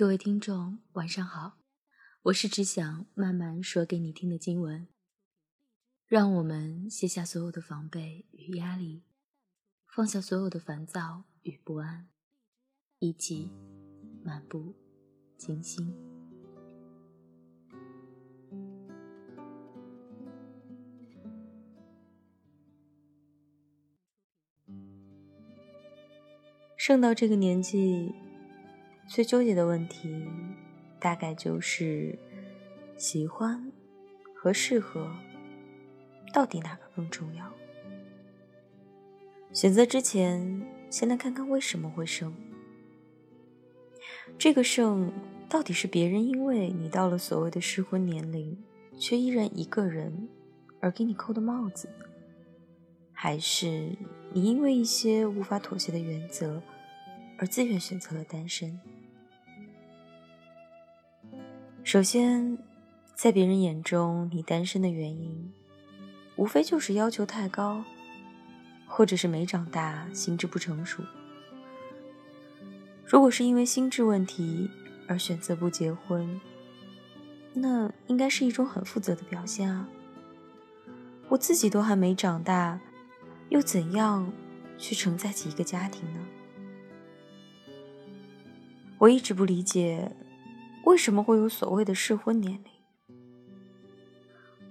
各位听众，晚上好，我是只想慢慢说给你听的经文。让我们卸下所有的防备与压力，放下所有的烦躁与不安，一起漫步静心。剩到这个年纪。最纠结的问题，大概就是喜欢和适合，到底哪个更重要？选择之前，先来看看为什么会剩。这个剩，到底是别人因为你到了所谓的适婚年龄，却依然一个人而给你扣的帽子，还是你因为一些无法妥协的原则，而自愿选择了单身？首先，在别人眼中，你单身的原因，无非就是要求太高，或者是没长大，心智不成熟。如果是因为心智问题而选择不结婚，那应该是一种很负责的表现啊！我自己都还没长大，又怎样去承载起一个家庭呢？我一直不理解。为什么会有所谓的适婚年龄？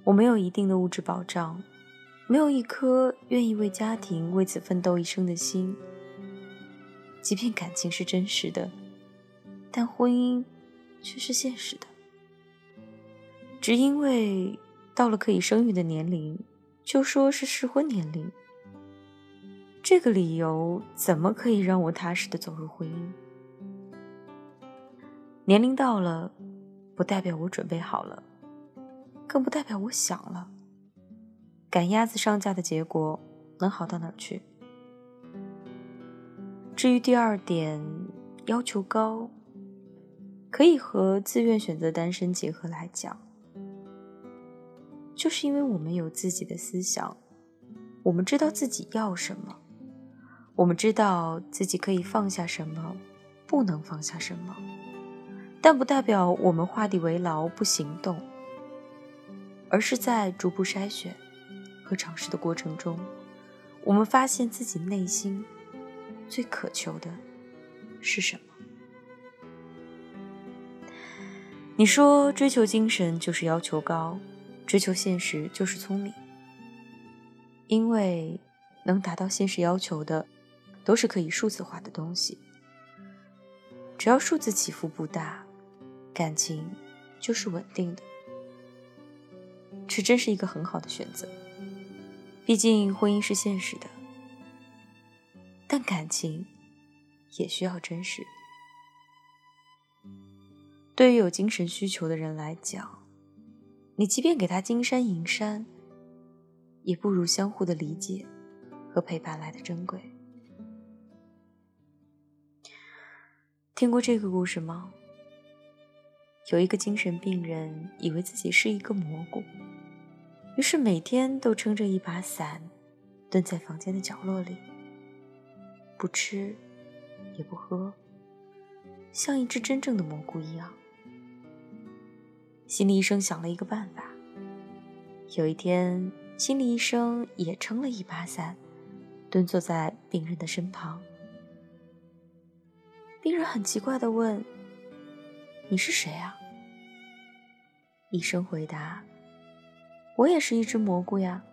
我没有一定的物质保障，没有一颗愿意为家庭为此奋斗一生的心。即便感情是真实的，但婚姻却是现实的。只因为到了可以生育的年龄，就说是适婚年龄，这个理由怎么可以让我踏实的走入婚姻？年龄到了，不代表我准备好了，更不代表我想了。赶鸭子上架的结果能好到哪儿去？至于第二点，要求高，可以和自愿选择单身结合来讲，就是因为我们有自己的思想，我们知道自己要什么，我们知道自己可以放下什么，不能放下什么。但不代表我们画地为牢不行动，而是在逐步筛选和尝试的过程中，我们发现自己内心最渴求的是什么。你说追求精神就是要求高，追求现实就是聪明，因为能达到现实要求的，都是可以数字化的东西，只要数字起伏不大。感情就是稳定的，这真是一个很好的选择。毕竟婚姻是现实的，但感情也需要真实。对于有精神需求的人来讲，你即便给他金山银山，也不如相互的理解和陪伴来的珍贵。听过这个故事吗？有一个精神病人以为自己是一个蘑菇，于是每天都撑着一把伞，蹲在房间的角落里，不吃也不喝，像一只真正的蘑菇一样。心理医生想了一个办法。有一天，心理医生也撑了一把伞，蹲坐在病人的身旁。病人很奇怪的问。你是谁啊？医生回答：“我也是一只蘑菇呀。”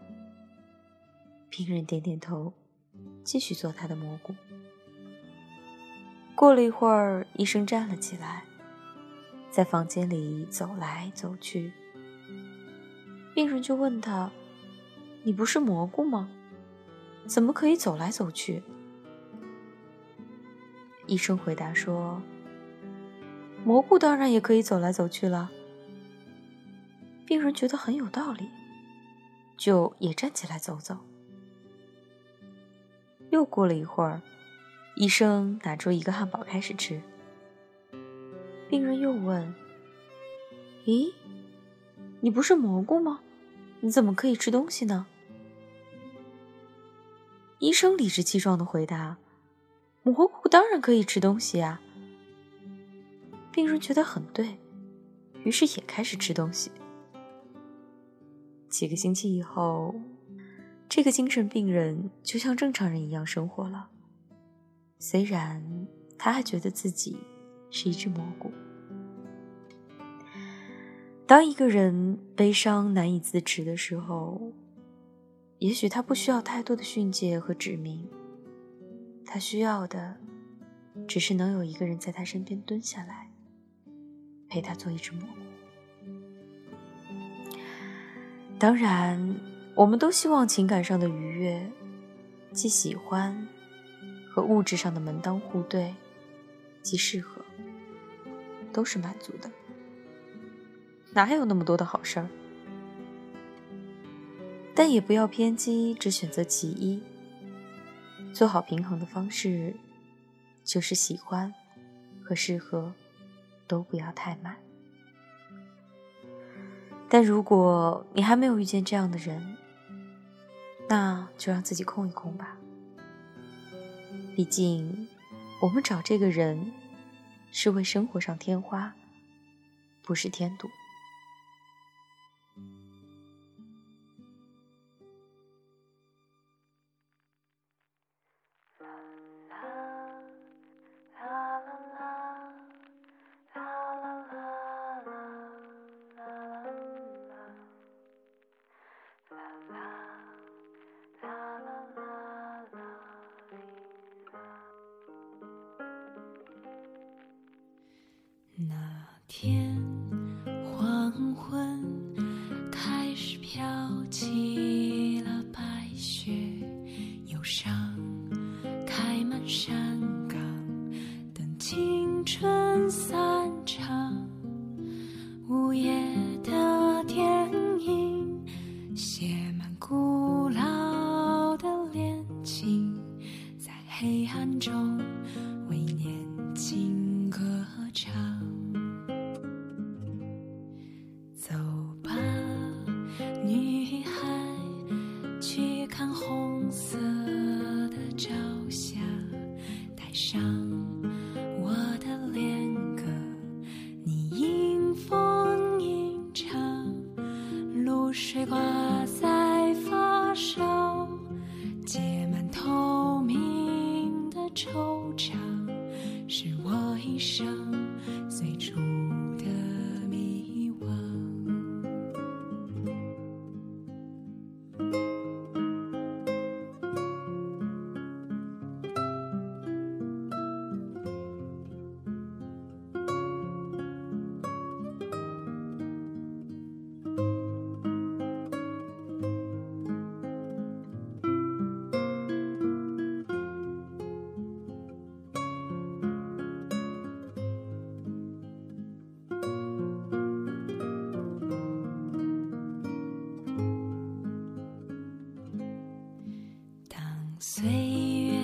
病人点点头，继续做他的蘑菇。过了一会儿，医生站了起来，在房间里走来走去。病人就问他：“你不是蘑菇吗？怎么可以走来走去？”医生回答说。蘑菇当然也可以走来走去了。病人觉得很有道理，就也站起来走走。又过了一会儿，医生拿出一个汉堡开始吃。病人又问：“咦，你不是蘑菇吗？你怎么可以吃东西呢？”医生理直气壮的回答：“蘑菇当然可以吃东西啊。”病人觉得很对，于是也开始吃东西。几个星期以后，这个精神病人就像正常人一样生活了。虽然他还觉得自己是一只蘑菇。当一个人悲伤难以自持的时候，也许他不需要太多的训诫和指明，他需要的只是能有一个人在他身边蹲下来，陪他做一只蘑菇。当然，我们都希望情感上的愉悦，既喜欢和物质上的门当户对，既适合，都是满足的。哪有那么多的好事儿？但也不要偏激，只选择其一。做好平衡的方式，就是喜欢和适合都不要太满。但如果你还没有遇见这样的人，那就让自己空一空吧。毕竟，我们找这个人，是为生活上添花，不是添堵。天。女孩去看红色岁月